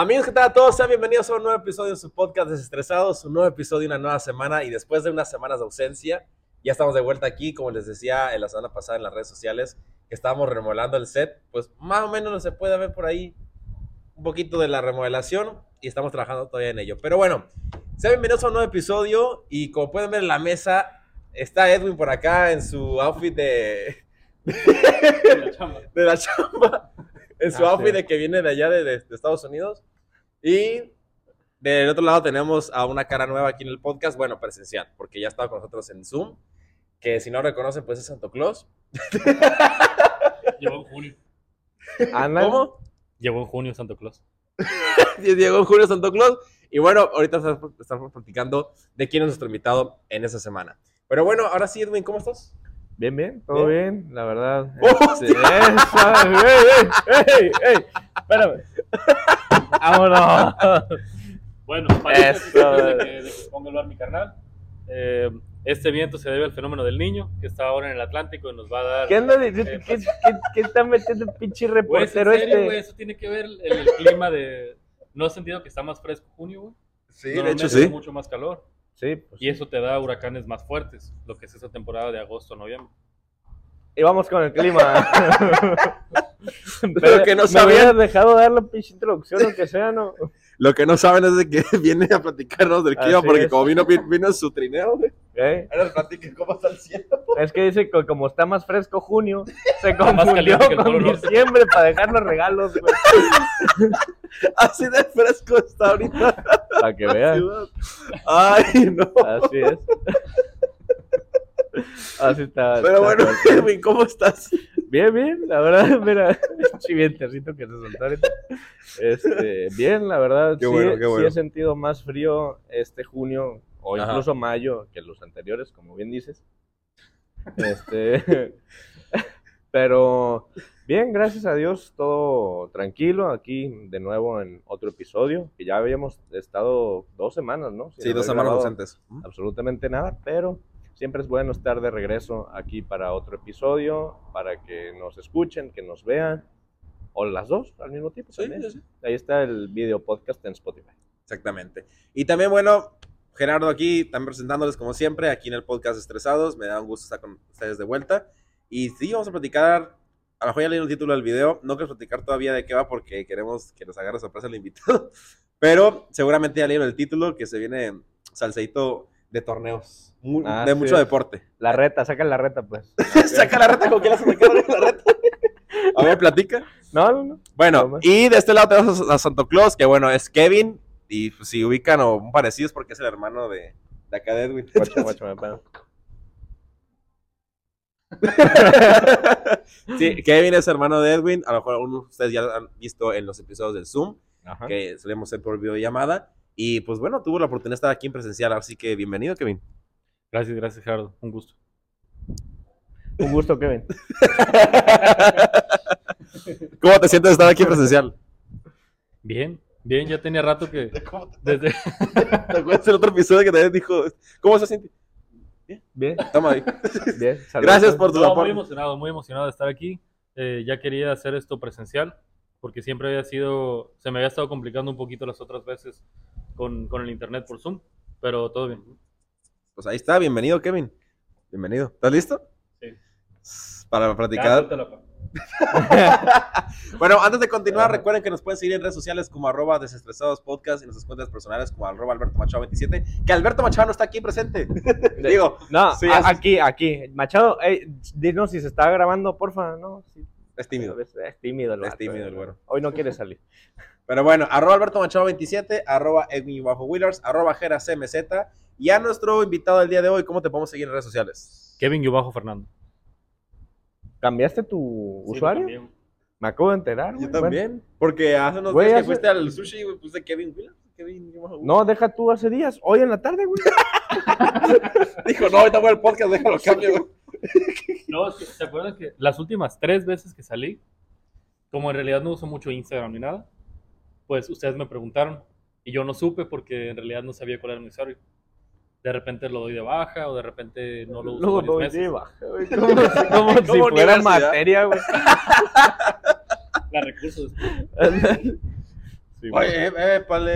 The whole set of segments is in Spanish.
Amigos, ¿qué tal a todos? Sean bienvenidos a un nuevo episodio de su podcast Desestresados, un nuevo episodio, una nueva semana y después de unas semanas de ausencia, ya estamos de vuelta aquí, como les decía en la semana pasada en las redes sociales, que estábamos remodelando el set, pues más o menos se puede ver por ahí un poquito de la remodelación y estamos trabajando todavía en ello. Pero bueno, sean bienvenidos a un nuevo episodio y como pueden ver en la mesa está Edwin por acá en su outfit de... De la chamba. de la chamba, en su Ah, outfit sí. de que viene de allá de, de- de Estados Unidos. Y del otro lado tenemos a una cara nueva aquí en el podcast, bueno, presencial, porque ya estaba con nosotros en Zoom, que si no reconocen, pues es Santo Claus. Llegó en junio. ¿Cómo? Llegó en junio Santo Claus. Y Diego Julio Santo Claus. Y bueno, ahorita estamos, estamos platicando de quién es nuestro invitado en esa semana. Pero bueno, ahora sí, Edwin, ¿cómo estás? Bien, bien, todo bien, la verdad. Este, eso, ey, ey, ey, ey, espérame. Vámonos. Bueno, para Eso. de que, de que ponga el bar mi carnal, eh, este viento se debe al fenómeno del niño, que está ahora en el Atlántico y nos va a dar... ¿Qué anda? Eh, ¿Qué, qué, qué está metiendo el pinche Güey, ¿es en reportero serio, este? güey? Eso tiene que ver el, el clima de... ¿No has sentido que está más fresco junio, güey? Sí, Normalmente hace mucho más calor. Sí, pues. Y eso te da huracanes más fuertes, lo que es esa temporada de agosto, noviembre. Y vamos con el clima. Pero que no me sabían. hubieras dejado dar la pinche introducción, aunque sea, ¿no? Lo que no saben es de que viene a platicarnos del clima, Así porque es. como vino, vino en su trineo, güey. ¿Eh? Ahora platica cómo está el cielo. Es que dice que como está más fresco junio, se más confundió caliente que el con diciembre para dejarnos regalos, güey. Así de fresco está ahorita Para que vean. Ay, no. Así es. Así está. Pero está bueno. Edwin, ¿cómo estás? Bien, bien, la verdad, mira, chivientecito que se soltó ahorita. Este, bien, la verdad, Qué sí, bueno, qué sí bueno. he sentido más frío este junio o Ajá. incluso mayo que los anteriores, como bien dices. Este, pero bien, gracias a Dios, todo tranquilo aquí de nuevo en otro episodio, que ya habíamos estado dos semanas, ¿no? Sin Sí, dos semanas ausentes. absolutamente nada, pero siempre es bueno estar de regreso aquí para otro episodio, para que nos escuchen, que nos vean, o las dos al mismo tiempo. Sí, también. sí, sí. Ahí está el video podcast en Spotify. Exactamente. Y también, bueno, Gerardo aquí, también presentándoles como siempre, aquí en el podcast Estresados. Me da un gusto estar con ustedes de vuelta. Y sí, vamos a platicar. A lo mejor ya leí el título del video. No quiero platicar todavía de qué va porque queremos que nos agarre sorpresa el invitado. Pero seguramente ya leyeron el título que se viene salseito de torneos. Ah, de sí mucho deporte. La reta, saca la reta, pues. Saca la reta con quién la la reta. A ver, platica. No, no, no. Bueno, y de este lado tenemos a Santo Claus, que bueno, es Kevin. Y pues, si ubican o parecidos porque es el hermano de, de acá de Edwin. Guacho, guacho, me. sí, Kevin es hermano de Edwin. A lo mejor algunos de ustedes ya lo han visto en los episodios del Zoom, Ajá. que solemos hacer por videollamada. Y pues bueno, tuvo la oportunidad de estar aquí en presencial, así que bienvenido, Kevin. Gracias, gracias, Gerardo. Un gusto. Un gusto, Kevin. ¿Cómo te sientes de estar aquí en presencial? Bien, bien, ya tenía rato que... ¿Cómo te, Desde... ¿Te acuerdas del otro episodio que también dijo, ¿cómo se siente? Bien, Toma ahí. bien. saludos. Gracias por tu No, muy aporte. emocionado, muy emocionado de estar aquí. Eh, ya quería hacer esto presencial, porque siempre había sido, se me había estado complicando un poquito las otras veces con, con el internet por Zoom, pero todo bien. Pues ahí está, bienvenido, Kevin. Bienvenido. ¿Estás listo? Sí. Para Ya, platicar. Bueno, antes de continuar, recuerden que nos pueden seguir en redes sociales como arroba desestresados podcast y en nuestras cuentas personales como arroba Alberto Machado 27, que Alberto Machado no está aquí presente. Digo, No, Sí, a- así- aquí, aquí. Machado, dinos si se está grabando, porfa. No, sí. es tímido. Es, es tímido el Es tímido eh. el güero. Hoy no quiere salir. Pero bueno, arroba Alberto Machado 27, arroba Edwin bajo Wheelers, arroba Jera CMZ. Y a nuestro invitado del día de hoy, ¿cómo te podemos seguir en redes sociales? Kevin y bajo Fernando. ¿Cambiaste tu Sí, usuario? Me acabo de enterar. Yo güey. también. Porque hace unos Güey, días que hace- fuiste al sushi, güey, puse Kevin Wheelers. Kevin no, deja tú hace días. Hoy en la tarde, güey. Dijo, no, ahorita voy al podcast, déjalo cambio, güey. No, ¿se acuerdan que las últimas tres veces que salí, como en realidad no uso mucho Instagram ni nada, pues ustedes me preguntaron y yo no supe porque en realidad no sabía cuál era mi usuario. De repente lo doy de baja o de repente no lo uso no meses. sí, baja, güey. Como, si- como si Como fuera materia, güey. La recursos. Sí, Oye, eh, eh, pale,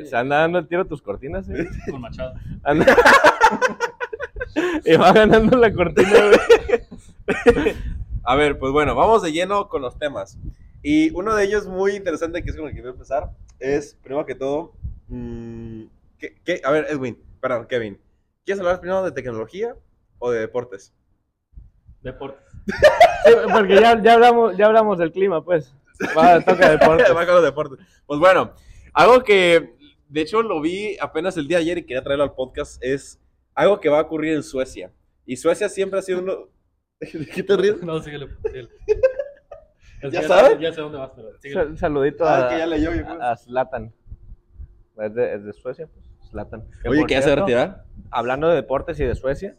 eh. Se anda dando el tiro a tus cortinas, ¿eh? Con Machado. Anda- y va ganando la cortina, güey. A ver, pues bueno, vamos de lleno con los temas. Y uno de ellos muy interesante, que es con el que voy a empezar, es, primero que todo, mm, ¿qué- qué? a ver, Edwin, perdón, Kevin, ¿quieres hablar primero de tecnología o de deportes? Deportes. Sí, porque ya, ya, hablamos, ya hablamos del clima, pues. Va, toca deporte. Va con los deportes. Pues bueno, algo que, de hecho, lo vi apenas el día de ayer y quería traerlo al podcast, es algo que va a ocurrir en Suecia. Y Suecia siempre ha sido uno... ¿De qué te ríes? No, síguele. síguele. ¿Ya sabes? Ya sé dónde vas, pero síguele. Sal- Saludito Ah, a, que ya leyó, creo. a Zlatan. Es de, es de Suecia, pues. Zlatan. Oye, por ¿que ya se va a cierto, retirar? Hablando de deportes y de Suecia,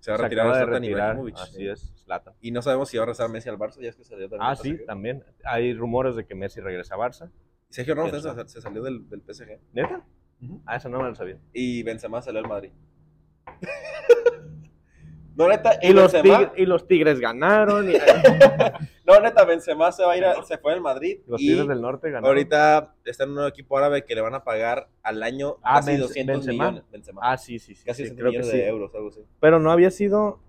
Se va a retirar de Zlatan. Ibrahimovic. Así es, Zlatan. Y no sabemos si va a regresar Messi al Barça, ya es que salió también. Ah, sí, también. Hay rumores de que Messi regresa a Barça. Sergio Ramos se, se salió del, del PSG. ¿Neta? Ah, eso no me lo sabía. Y Benzema salió al Madrid. No, neta, Y los, Benzema, tigres, y los Tigres ganaron. Y, no, neta, Benzema se va a ir, a- se fue al Madrid. los y Tigres del Norte ganaron. ahorita está en un nuevo equipo árabe que le van a pagar al año Ah, casi Benz- 200 Benzema. millones. Benzema. Ah, sí, sí, sí. casi sí, 200 creo que millones sí. de euros, algo así. Pero no había sido.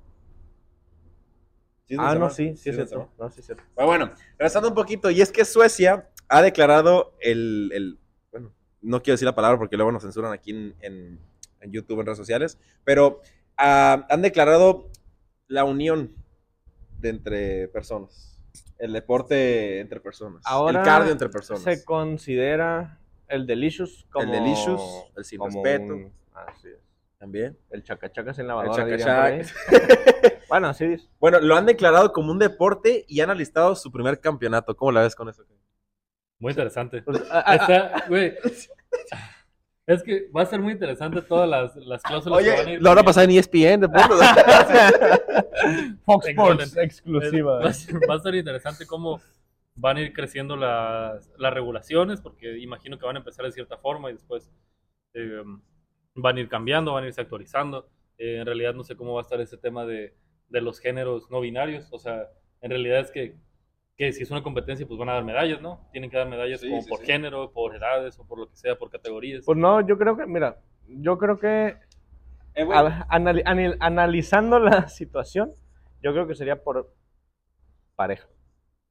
¿Sí es Ah, no, sí, sí, es cierto. No, sí, es cierto. Pero bueno, regresando un poquito, y es que Suecia ha declarado el, el- bueno, no quiero decir la palabra porque luego nos censuran aquí en, en- en YouTube, en redes sociales, pero ah, han declarado la unión de entre personas, el deporte entre personas, Ahora el cardio entre personas. Se considera el Delicious como. El Delicious, el sin como respeto. un- Así es. También. El chacachacas en El lavadora. dirían chacachac. por ahí. Bueno, así es. Bueno, lo han declarado como un deporte y han alistado su primer campeonato. ¿Cómo la ves con eso? Muy interesante. Pues, ah, Está, güey. Es que va a ser muy interesante todas las, las cláusulas que van a Oye, ir. lo van a pasar en E ESPN, deportes. Fox Sports exclusiva. Va a, ser, va a ser interesante cómo van a ir creciendo las, las regulaciones, porque imagino que van a empezar de cierta forma y después eh, van a ir cambiando, van a irse actualizando. Eh, en realidad no sé cómo va a estar ese tema de, de los géneros no binarios. O sea, en realidad es que, que si es una competencia, pues van a dar medallas, ¿no? Tienen que dar medallas Sí, como sí, por sí. género, por edades o por lo que sea, por categorías. Pues no, yo creo que, mira, yo creo que Eh, güey, a- anali- anil- analizando la situación, yo creo que sería por pareja.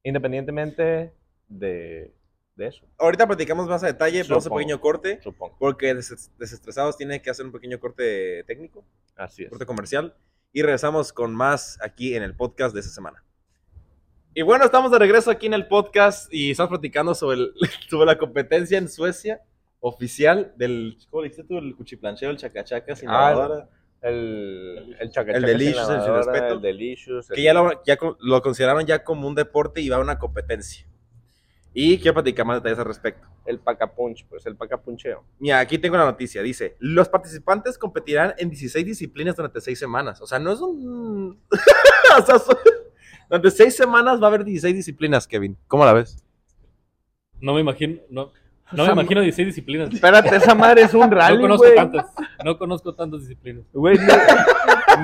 Independientemente de, de eso, Ahorita platicamos más a detalle, vamos a un pequeño corte, supongo. porque des- desestresados tiene que hacer un pequeño corte técnico, Así es. corte comercial, y regresamos con más aquí en el podcast de esta semana. Y bueno, estamos de regreso aquí en el podcast y estamos platicando sobre, el- sobre la competencia en Suecia oficial del, ¿cómo le dijiste tú? El cuchiplancheo, el chacachaca sin Ah, El, el chacachacas El Delicious, el sin respeto. El Delicious. que ya lo, ya co- lo consideraron ya como un deporte y va a una competencia. Y quiero platicar más detalles al respecto. El pacapunch, pues el pacapuncheo. Mira, aquí tengo la noticia. Dice, los participantes competirán en 16 disciplinas durante 6 semanas. O sea, no es un... o sea, son- durante 6 semanas va a haber 16 disciplinas, Kevin. ¿Cómo la ves? No me imagino, no, no me imagino 16 disciplinas. Espérate, esa madre es un No rally, conozco güey. tantas. No conozco tantas disciplinas. Güey,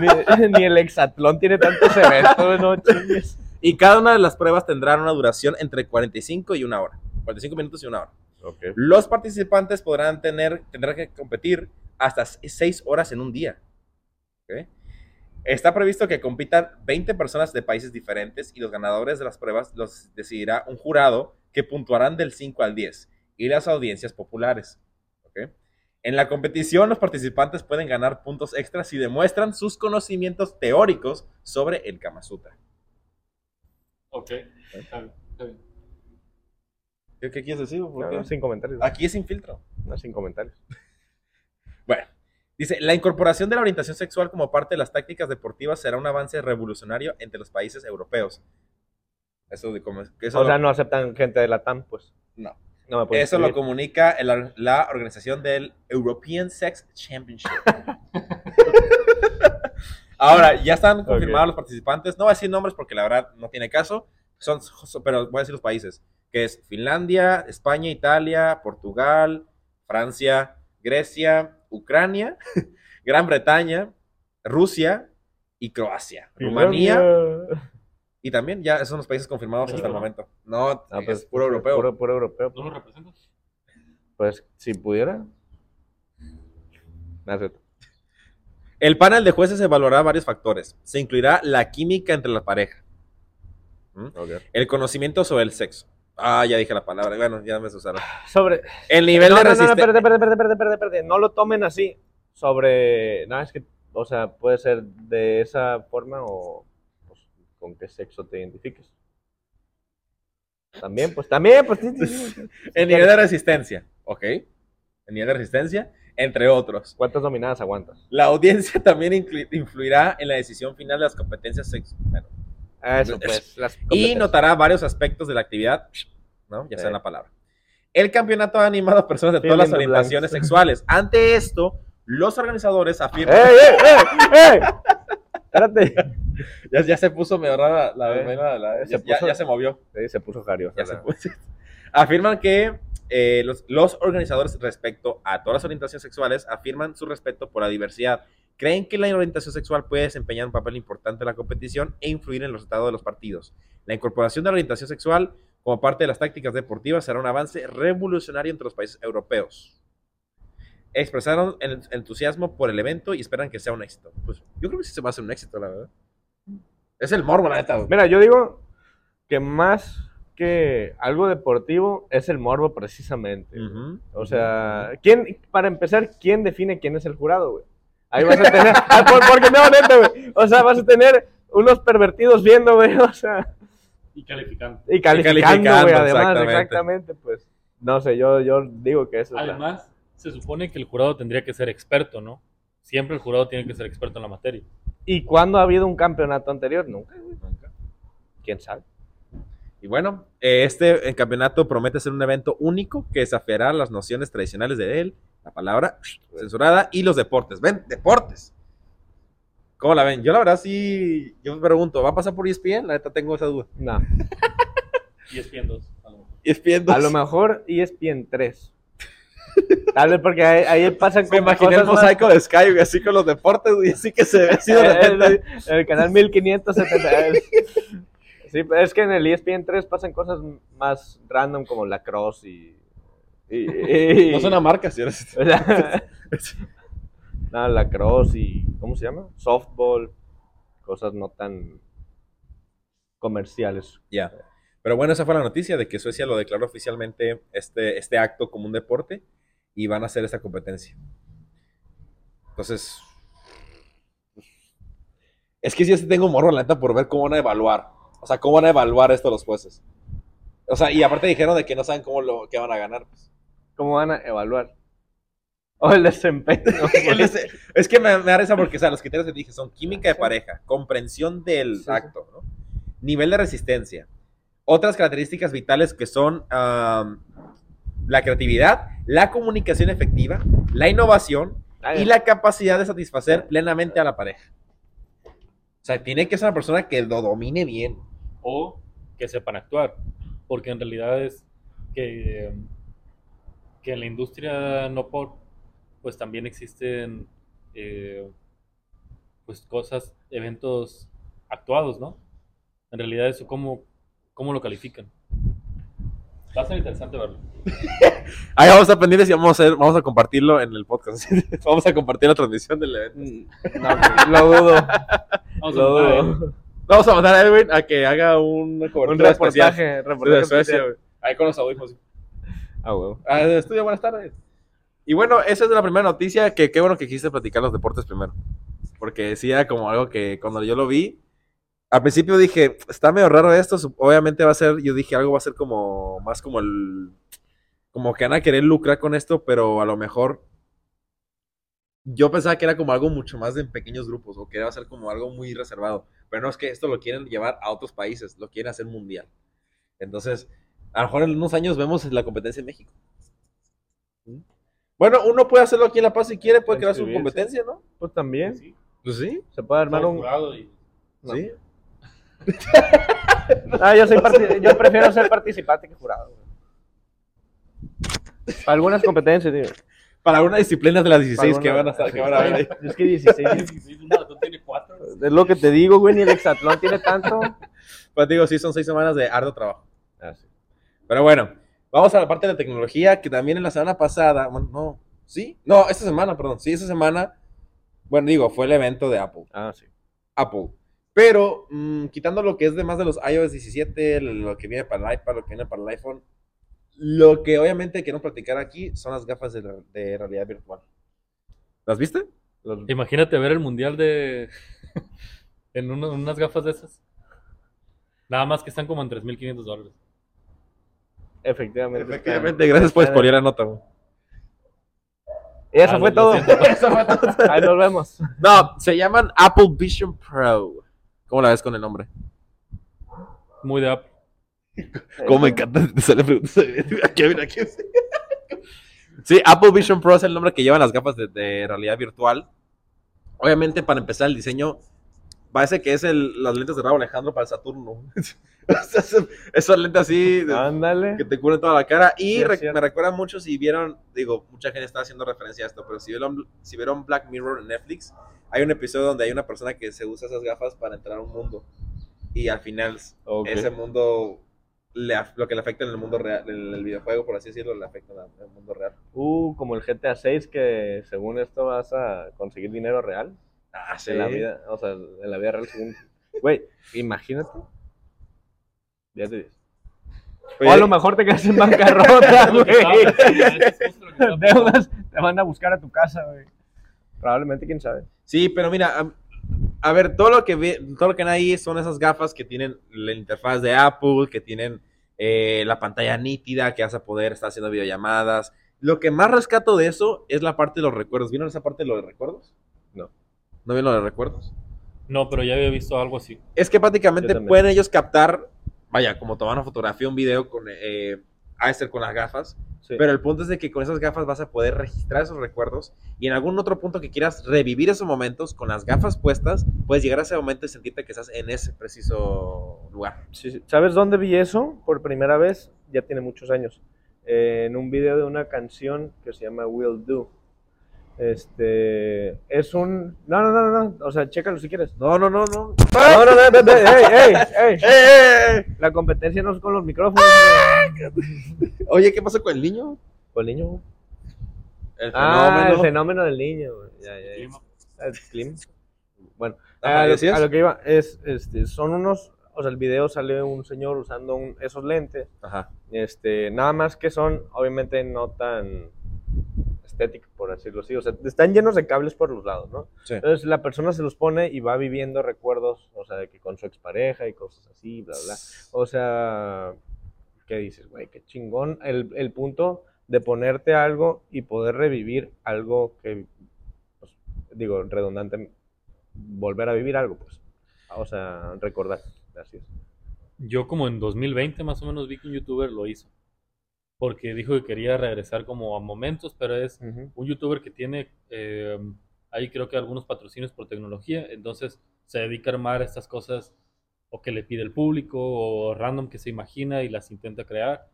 ni, ni- ni el hexatlón tiene tantos eventos, no chingues. Y cada una de las pruebas tendrá una duración entre 45 y una hora. 45 minutos y una hora. Los participantes podrán tener, tendrán que competir hasta 6 horas en un día. ¿Ok? Está previsto que compitan 20 personas de países diferentes y los ganadores de las pruebas los decidirá un jurado que puntuarán del 5 al 10 y las audiencias populares. ¿Ok? En la competición, los participantes pueden ganar puntos extras si demuestran sus conocimientos teóricos sobre el Kama Sutra. Ok. Está bien, está bien. ¿Qué, qué quieres decir? Sin comentarios. Aquí es sin filtro. No, sin comentarios. Bueno, dice, la incorporación de la orientación sexual como parte de las tácticas deportivas será un avance revolucionario entre los países europeos. Eso, de cómo- eso, o lo, sea, no aceptan gente de la TAM, pues. no. No me eso lo comunica el- la organización del European Sex Championship. Ahora, ya están confirmados los participantes. No voy a decir nombres porque la verdad no tiene caso. Son- pero voy a decir los países. Que es Finlandia, España, Italia, Portugal, Francia, Grecia, Ucrania, Gran Bretaña, Rusia y Croacia. Rumanía. Y también ya esos son los países confirmados hasta el momento. No, Ah, es pues, puro europeo. Puro, puro europeo. ¿No lo representas? Pues si pudiera. No. El panel de jueces evaluará varios factores. Se incluirá la química entre la pareja, Ok. el conocimiento sobre el sexo. Ah, ya dije la palabra. Bueno, ya me usaron. Sobre. El nivel no, de no, no, no, resistencia. espérate, espérate, espérate, espérate, espérate. No lo tomen así. Sobre. No, es que. O sea, puede ser de esa forma o. pues, con qué sexo te identifiques. También, pues también, pues. El nivel de resistencia. Ok. El nivel de resistencia, entre otros. ¿Cuántas dominadas aguantas? La audiencia también influirá en la decisión final de las competencias sexuales. Eso, pues. las Y notará varios aspectos de la actividad, ¿no? Ya Sí. sea la palabra. El campeonato ha animado a personas de todas las the orientaciones blanks. sexuales. Ante esto, los organizadores afirman. ¡Ey, ey, ey! ey! Espérate. Ya, ya se puso medio rara la, Eh, la- la- ya, ya- puso- ya se movió. Sí, se puso jariosa. Ya se puso. Afirman que eh, los, los organizadores respecto a todas las orientaciones sexuales afirman su respeto por la diversidad. Creen que la orientación sexual puede desempeñar un papel importante en la competición e influir en los resultados de los partidos. La incorporación de la orientación sexual como parte de las tácticas deportivas será un avance revolucionario entre los países europeos. Expresaron el entusiasmo por el evento y esperan que sea un éxito. Pues yo creo que sí se va a hacer un éxito, la verdad. Es el morbo, la neta. Mira, yo digo que más que algo deportivo es el morbo precisamente. O sea, ¿quién, para empezar, ¿quién define quién es el jurado, güey? Ahí vas a tener, ah, por- porque no, neta, güey. O sea, vas a tener unos pervertidos viendo, güey, o sea, Y calificando. y calificando, calificando, güey, además, exactamente. exactamente. pues. No sé, yo, yo digo que eso es la- Además, se supone que el jurado tendría que ser experto, ¿no? Siempre el jurado tiene que ser experto en la materia. ¿Y cuándo ha habido un campeonato anterior? Nunca, güey. ¿Quién sabe? Y bueno, eh, este eh, campeonato promete ser un evento único que desafiará las nociones tradicionales de él, la palabra censurada y los deportes. ¿Ven? Deportes. ¿Cómo la ven? Yo la verdad sí, yo me pregunto, ¿va a pasar por E ESPN? La neta tengo esa duda. No. Y es 2. a lo mejor. ESPN A lo mejor E ESPN 3. Tal vez porque ahí, ahí pasan Me como imaginé el cosas más- mosaico de Sky, güey, así con los deportes, güey, así que se ve así de el, repente. el- el canal 1570. Sí, es que en el E ESPN 3 pasan cosas más random como la cross y. y- y- No es una marca, ¿sí? o sea, no, la cross y. ¿Cómo se llama? Softball. Cosas no tan comerciales. Ya. Pero bueno, esa fue la noticia de que Suecia lo declaró oficialmente este, este acto como un deporte y van a hacer esta competencia. Entonces, es que yo sí tengo morro, la neta, por ver cómo van a evaluar. O sea, cómo van a evaluar esto los jueces. O sea, y aparte dijeron de que no saben cómo lo que van a ganar. pues. ¿Cómo van a evaluar? O el desempeño. Es que me, me da risa porque, o sea, los criterios que dije son química de pareja, comprensión del Sí, acto, ¿no? nivel de resistencia. Otras características vitales que son la creatividad, la comunicación efectiva, la innovación y la capacidad de satisfacer plenamente a la pareja. O sea, tiene que ser una persona que lo domine bien. O que sepan actuar. Porque en realidad es que, que en la industria no por, pues también existen eh, pues cosas, eventos actuados, ¿no? En realidad eso cómo, cómo lo califican. Va a ser interesante verlo. Ahí vamos a pendientes y vamos a, hacer- vamos a compartirlo en el podcast. vamos a compartir la transmisión del evento. No, lo dudo. Vamos a Lo a dudo. Vamos a mandar a Edwin a que haga Un cobertura especial reportaje. de reportaje Suecia, especial. güey. Ahí con los audífonos. Ah, huevo. Ah, estudio, buenas tardes. Y bueno, esa es la primera noticia, que qué bueno que quisiste platicar los deportes primero. Porque era como algo que cuando yo lo vi, al principio dije, está medio raro esto, obviamente va a ser, yo dije, algo va a ser como, más como el, como que van a querer lucrar con esto, pero a lo mejor yo pensaba que era como algo mucho más en pequeños grupos, o que iba a ser como algo muy reservado. Pero no es que esto lo quieren llevar a otros países, lo quieren hacer mundial. Entonces, a lo mejor en unos años vemos la competencia en México. Bueno, uno puede hacerlo aquí en La Paz si quiere, puede crear su competencia, ¿no? Pues también. Sí, Pues sí, Se puede armar un. jurado y- No. sí. Ah, yo, soy parti- yo prefiero ser participante que jurado. güey. Para algunas competencias, digo. Para algunas disciplinas de las 16 que van a estar, que van a ver ahí. Es que 16. Sí, un maratón tiene cuatro. Es lo que te digo, güey, ni el hexatlón tiene tanto. Te digo, sí, son seis semanas de arduo trabajo. Pero bueno, vamos a la parte de tecnología, que también en la semana pasada, bueno, no, ¿sí? No, esta semana, perdón, sí, esta semana, bueno, digo, fue el evento de Apple. Ah, sí. Apple. Pero, mm, quitando lo que es de más de los iOS 17, lo- que viene para el iPad, lo que viene para el iPhone, lo que obviamente quiero platicar aquí son las gafas de, la- de realidad virtual. ¿Las viste? Imagínate ver el mundial de. en uno- unas gafas de esas. Nada más que están como en 3.500 dólares. Efectivamente. Efectivamente, gracias por spoiler la nota. güey. Y eso Ah, fue todo. Eso fue todo. Ahí nos vemos. No, se llaman Apple Vision Pro. ¿Cómo la ves con el nombre? Muy de Apple. Cómo me encanta te sale preguntas. Aquí, mira, aquí. Sí, Apple Vision Pro es el nombre que llevan las gafas de, de realidad virtual. Obviamente, para empezar, el diseño parece que es el, las lentes de Raúl Alejandro para el Saturno. Esas lentes así Ándale. que te cubren toda la cara. Y Sí, re- me recuerda mucho si vieron, digo, mucha gente está haciendo referencia a esto, pero si vieron, si vieron Black Mirror en Netflix, hay un episodio donde hay una persona que se usa esas gafas para entrar a un mundo. Y al final Ok. ese mundo, le lo que le afecta en el mundo real, en el videojuego, por así decirlo, le afecta en el mundo real. Uh, como el GTA 6 que según esto vas a conseguir dinero real Ah, en la vida, o sea, en la vida real según. Güey, imagínate. Ya te dices. O a lo mejor te quedas en bancarrota, güey. Deudas te van a buscar a tu casa, güey. Probablemente, quién sabe. Sí, pero mira, a, a ver, todo lo que ve, todo lo que hay ahí son esas gafas que tienen la interfaz de Apple, que tienen eh, la pantalla nítida, que vas a poder estar haciendo videollamadas. Lo que más rescato de eso es la parte de los recuerdos. ¿Vieron esa parte de los recuerdos? No. ¿No vieron lo de recuerdos? No, pero ya había visto algo así. Es que prácticamente pueden ellos captar, vaya, como tomar una fotografía, un video con, eh, a ser con las gafas, Sí. pero el punto es de que con esas gafas vas a poder registrar esos recuerdos y en algún otro punto que quieras revivir esos momentos con las gafas puestas, puedes llegar a ese momento y sentirte que estás en ese preciso lugar. Sí. ¿Sabes dónde vi eso por primera vez? Ya tiene muchos años. Eh, en un video de una canción que se llama Will Do. Este es un. No, no, no, no. O sea, chécalo si quieres. No, no, no, no. No, no, no, no, ey, ey, ey. La competencia no es con los micrófonos. Oye, ¿qué pasó con el niño? Con el niño, güey. El Ah, el fenómeno. fenómeno del niño, güey. Ya, ya, ya. Clima. El clima. Bueno, Ajá, a, lo, ¿decías? a lo que iba es, este, son unos, o sea, el video sale un señor usando un- esos lentes, Ajá. este, nada más que son, obviamente, no tan estéticos, por decirlo así, o sea, están llenos de cables por los lados, ¿no? Sí. Entonces la persona se los pone y va viviendo recuerdos, o sea, de que con su expareja y cosas así, bla, bla. O sea, ¿qué dices, güey? Qué chingón. El, el punto de ponerte algo y poder revivir algo que, pues, digo, redundante, volver a vivir algo, pues. O sea, recordar. Así es. Yo como en 2020 más o menos vi que un youtuber lo hizo. Porque dijo que quería regresar como a momentos, pero es un youtuber que tiene eh, ahí creo que algunos patrocinios por tecnología, entonces se dedica a armar estas cosas o que le pide el público o random que se imagina y las intenta crear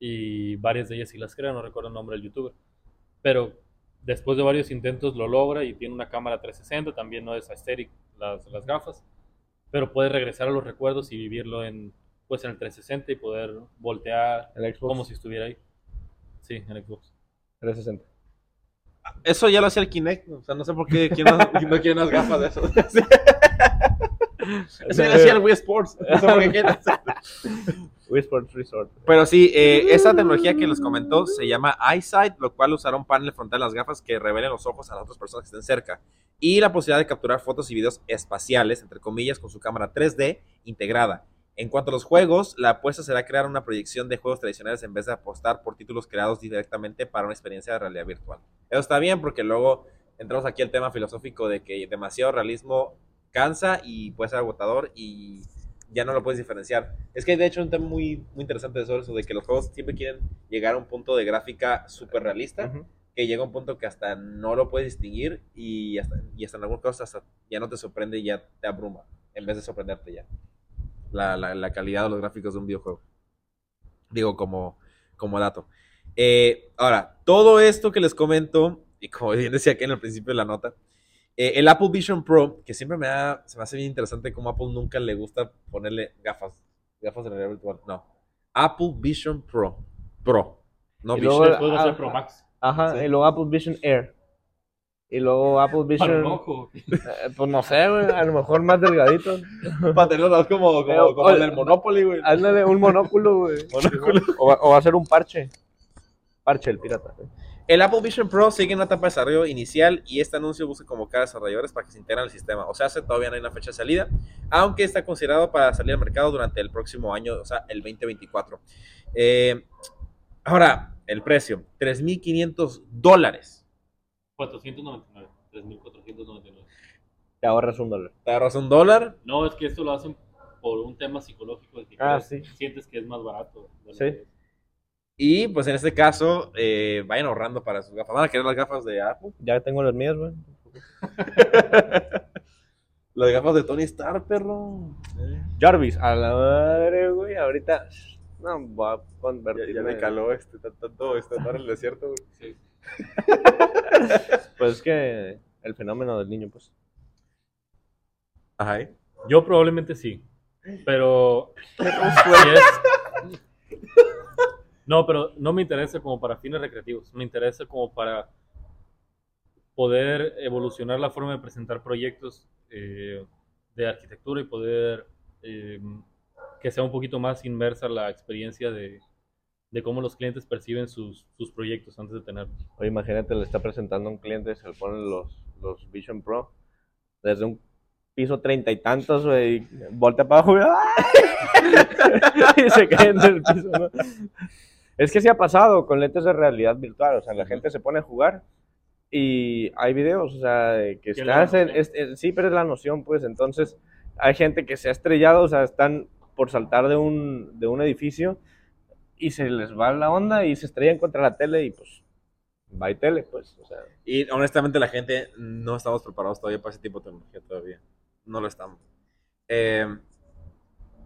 y varias de ellas sí las crea, no recuerdo el nombre del youtuber, pero después de varios intentos lo logra y tiene una cámara 360, también no es aesthetic las, las gafas, pero puede regresar a los recuerdos y vivirlo en pues en el 360 y poder voltear El Xbox como si estuviera ahí. Sí, en Xbox. 360. Eso ya lo hacía el Kinect. O sea, no sé por qué quién no, no quiere unas gafas de eso. Eso ya lo hacía el Wii Sports. Sé por qué. Wii Sports Resort. Pero sí, eh, esa tecnología que les comentó se llama EyeSight, lo cual usará un panel frontal de las gafas que revelen los ojos a las otras personas que estén cerca. Y la posibilidad de capturar fotos y videos espaciales, entre comillas, con su cámara 3D integrada. En cuanto a los juegos, la apuesta será crear una proyección de juegos tradicionales en vez de apostar por títulos creados directamente para una experiencia de realidad virtual. Eso está bien porque luego entramos aquí al tema filosófico de que demasiado realismo cansa y puede ser agotador y ya no lo puedes diferenciar. Es que hay de hecho un tema muy, muy interesante sobre eso, de que los juegos siempre quieren llegar a un punto de gráfica súper realista, que llega a un punto que hasta no lo puedes distinguir y hasta, y hasta en algunos casos hasta ya no te sorprende y ya te abruma, en vez de sorprenderte ya. La, la- la calidad de los gráficos de un videojuego. Digo, como, como dato. Eh, ahora, todo esto que les comento, y como bien decía aquí en el principio de la nota, Eh, el Apple Vision Pro, que siempre me da, se me hace bien interesante cómo Apple nunca le gusta ponerle gafas. Gafas de realidad virtual. No. Apple Vision Pro. Pro. No Y Vision. luego- Después va a ser ah, Pro Max. Ajá, Sí. y luego Apple Vision Air. Y luego Apple Para Vision. un ojo. eh, pues no sé, güey, a lo mejor más delgadito. Para tenerlos como, como, el del Monopoly, güey. Ándale, un monóculo, güey. O, va- o va a ser un parche. Parche, el pirata. El Apple Vision Pro sigue en una etapa de desarrollo inicial y este anuncio busca convocar a desarrolladores para que se integren al sistema. O sea, hace- todavía no hay una fecha de salida, aunque está considerado para salir al mercado durante el próximo año, o sea, el 2024. Eh, ahora, el precio, 3.500 dólares. 499. 3.499. Te ahorras un dólar. ¿Te agarras un dólar? No, es que esto lo hacen por un tema psicológico. De que Ah, crees- sí. sientes que es más barato. Sí. Y pues en este caso, eh, vayan ahorrando para sus gafas. ¿Van a querer las gafas de Apple? Ya tengo las mías, güey. Las gafas de Tony Stark, perro. Eh, Jarvis, a la madre, güey. Ahorita. No, voy a convertirme. ya me caló este, tanto andar en el desierto, güey. Sí. Pues es que el fenómeno del niño, pues. Ajá. ¿eh? Yo probablemente sí. Pero. si es- No, pero no me interesa como para fines recreativos. Me interesa como para poder evolucionar la forma de presentar proyectos eh, de arquitectura y poder eh, que sea un poquito más inmersa la experiencia de, de cómo los clientes perciben sus, sus proyectos antes de tenerlos. Oye, imagínate, le está presentando a un cliente, se le ponen los, los Vision Pro desde un piso treinta y tantos, güey, voltea para abajo, y se cae en el piso, ¿no? Es que sí ha pasado con lentes de realidad virtual, o sea, la gente se pone a jugar y hay videos, o sea, que estás en, es- es- sí, pero es la noción, pues, entonces hay gente que se ha estrellado, o sea, están por saltar de un, de un edificio y se les va la onda y se estrellan contra la tele y pues va y tele, pues, o sea, Y honestamente la gente no estamos preparados todavía para ese tipo de tecnología todavía. No lo estamos. Eh,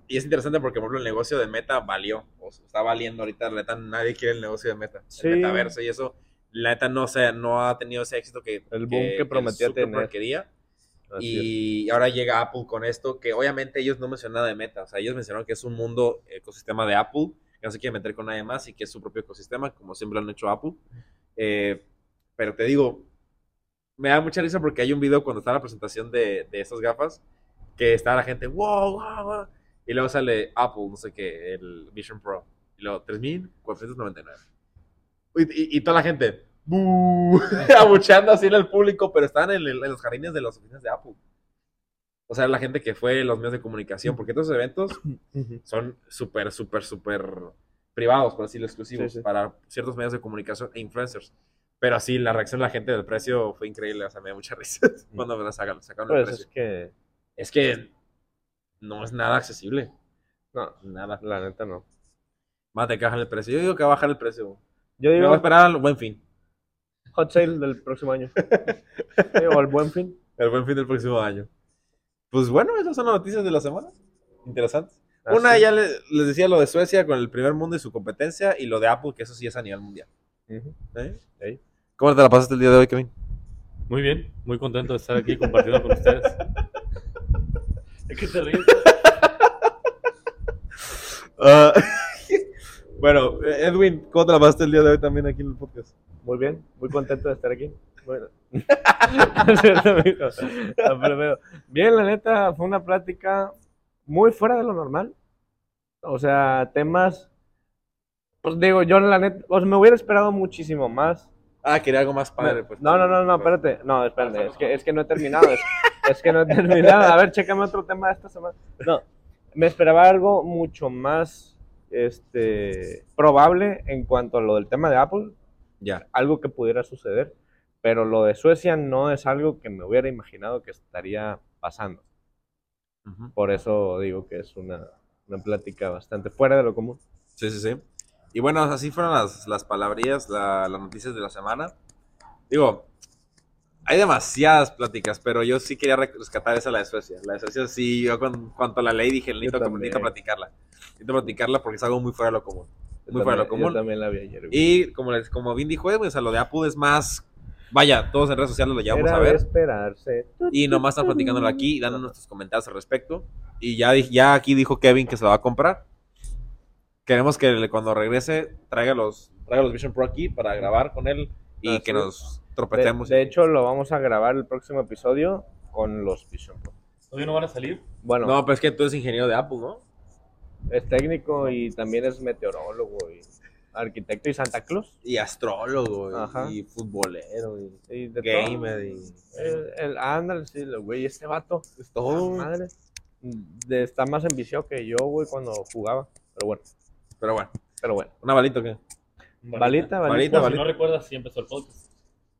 y es interesante porque, por ejemplo, el negocio de Meta valió. O sea, está valiendo ahorita. La neta, nadie quiere el negocio de Meta. Sí. El metaverso y eso. La neta no, se, no ha tenido ese éxito que, El boom que prometía Zuckerberg tener. quería. Y ahora llega Apple con esto, que obviamente ellos no mencionan nada de Meta. O sea, ellos mencionaron que es un mundo, ecosistema de Apple, que no se quiere meter con nadie más y que es su propio ecosistema, como siempre lo han hecho Apple. Eh, pero te digo, me da mucha risa porque hay un video cuando está la presentación de, de esas gafas, que está la gente, wow, wow, wow. Y luego sale Apple, no sé qué, el Vision Pro. Y luego, 3.499. Y, y, y toda la gente, "Bú", abucheando así en el público, pero están en, en los jardines de las oficinas de Apple. O sea, la gente que fue los medios de comunicación, porque estos eventos son súper, súper, súper privados, por decirlo exclusivos, Sí, sí. para ciertos medios de comunicación e influencers. Pero así, la reacción de la gente del precio fue increíble, o sea, me dio mucha risa cuando me la sacaron, sacaron el Pues precio. es que, Es que no es nada accesible, no, nada. la neta no. Más te cajan el precio. Yo digo que va a bajar el precio. Yo Me voy a digo esperar al buen fin. hot sale del próximo año. O el buen fin. El buen fin del próximo año. Pues bueno, esas son las noticias de la semana. Interesantes. Así. Una, ya le- les decía lo de Suecia con el primer mundo y su competencia, y lo de Apple, que eso sí es a nivel mundial. ¿Eh? ¿Cómo te la pasaste el día de hoy, Kevin? Muy bien, muy contento de estar aquí compartiendo con ustedes. ¿De qué te ríes? Ah, bueno, Edwin, ¿cómo te la pasaste el día de hoy también aquí en el podcast? Muy bien, muy contento de estar aquí. Bueno. Bien, la neta, fue una plática muy fuera de lo normal. O sea, temas. Pues digo, yo la neta, sea, me hubiera esperado muchísimo más. Ah, quería algo más padre. Pues. No, no, no, no, espérate. No, espérate. Es que, es que no he terminado. Es, es que no he terminado. A ver, chécame otro tema de esta semana. No, me esperaba algo mucho más este, probable en cuanto a lo del tema de Apple. Ya. Algo que pudiera suceder. Pero lo de Suecia no es algo que me hubiera imaginado que estaría pasando. Por eso digo que es una, una plática bastante fuera de lo común. Sí, sí, sí. Y bueno, así fueron las, las palabrillas, la- las noticias de la semana. Digo, hay demasiadas pláticas, pero yo sí quería rescatar esa, la de Suecia. La de Suecia sí, yo con cuanto a la ley dije, necesito, necesito platicarla. Necesito platicarla porque es algo muy fuera de lo común. Yo Muy fuera de lo común. Yo también la vi ayer. Y como, les, como bien dijo Edwin, o sea, lo de Apple es más Vaya, todos en redes sociales lo llevamos Era a de ver. esperarse. Y nomás están platicándolo aquí y dando nuestros comentarios al respecto. Y ya, ya aquí dijo Kevin que se lo va a comprar. Queremos que cuando regrese traiga los, traiga los Vision Pro aquí para grabar con él y Así que es. nos De, tropecemos. de hecho, lo vamos a grabar el próximo episodio con los Vision Pro. ¿Todavía no van a salir? Bueno, no, pero es que tú eres ingeniero de Apple, ¿no? es técnico y también es meteorólogo y arquitecto y Santa Claus. Y astrólogo, y- Ajá. y futbolero, y Y de gamer, y El, el, ándale, sí, el güey, este vato. es todo. madre. De, está más enviciado que yo, güey, cuando jugaba. Pero bueno, Pero bueno, pero bueno. una balita, ¿o ¿qué? Balita, balita. Balita, Por si no recuerdas, sí empezó el podcast.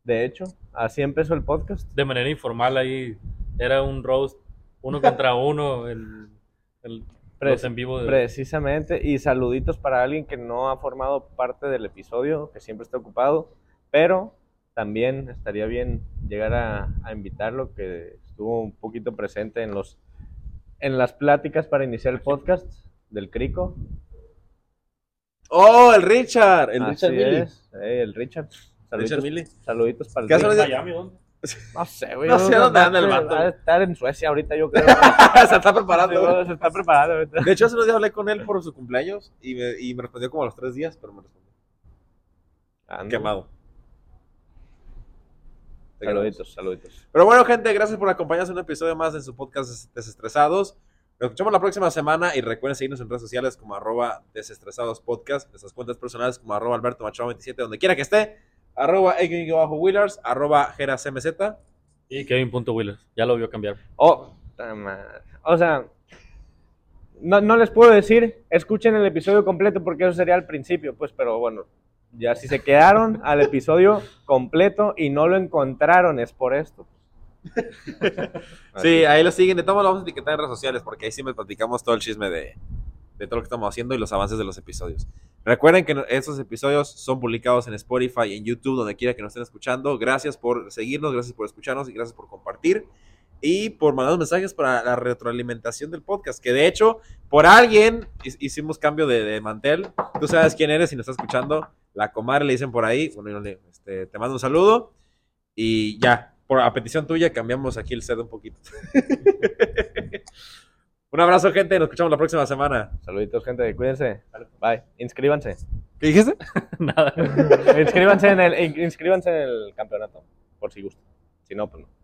De hecho, así empezó el podcast. De manera informal ahí. Era un roast, uno contra uno, el, el Pre- los en vivo. De, Precisamente, y saluditos para alguien que no ha formado parte del episodio, que siempre está ocupado, pero también estaría bien llegar a, a invitarlo, que estuvo un poquito presente en los en las pláticas para iniciar el podcast del Crico. ¡Oh, el Richard! El Así Richard eh, el Richard. Saluditos, Richard saluditos para el ¿Qué hace Richard. ¿En Miami, ¿dónde? No sé, güey. No sé dónde anda el va- vato. Va estar en Suecia ahorita, yo creo. Se está preparando. Se está preparando ahorita. De hecho, hace unos días hablé con él por su cumpleaños y me, y me respondió como a los tres días, pero me respondió. Ando. Quemado. Saluditos, saluditos. Pero bueno, gente, gracias por acompañarnos en un episodio más de su podcast Des- Desestresados. Nos escuchamos la próxima semana y recuerden seguirnos en redes sociales como arroba desestresados podcast, nuestras cuentas personales como arroba alberto machado 27, donde quiera que esté, arroba bajo Willars, arroba gerasmz. Y Kevin.Willers. Ya lo vio cambiar. Oh, o sea, no, no les puedo decir, escuchen el episodio completo porque eso sería al principio, pues, pero bueno, ya si se quedaron al episodio completo y no lo encontraron es por esto. Sí, ahí lo siguen. De todos lo vamos a etiquetar en redes sociales porque ahí siempre platicamos todo el chisme de, de todo lo que estamos haciendo y los avances de los episodios. Recuerden que estos episodios son publicados en Spotify en YouTube, donde quiera que nos estén escuchando. Gracias por seguirnos, gracias por escucharnos y gracias por compartir. Y por mandar mensajes para la retroalimentación del podcast. Que de hecho, por alguien hi- hicimos cambio de, de mantel. Tú sabes quién eres y nos estás escuchando. La comadre le dicen por ahí. Bueno, este, te mando un saludo. Y ya, por a petición tuya, cambiamos aquí el set un poquito. un abrazo, gente. Nos escuchamos la próxima semana. Saluditos, gente, cuídense. Bye. Inscríbanse. ¿Qué dijiste? Nada. inscríbanse en el inscríbanse en el campeonato, por si gustan. Si no, pues no.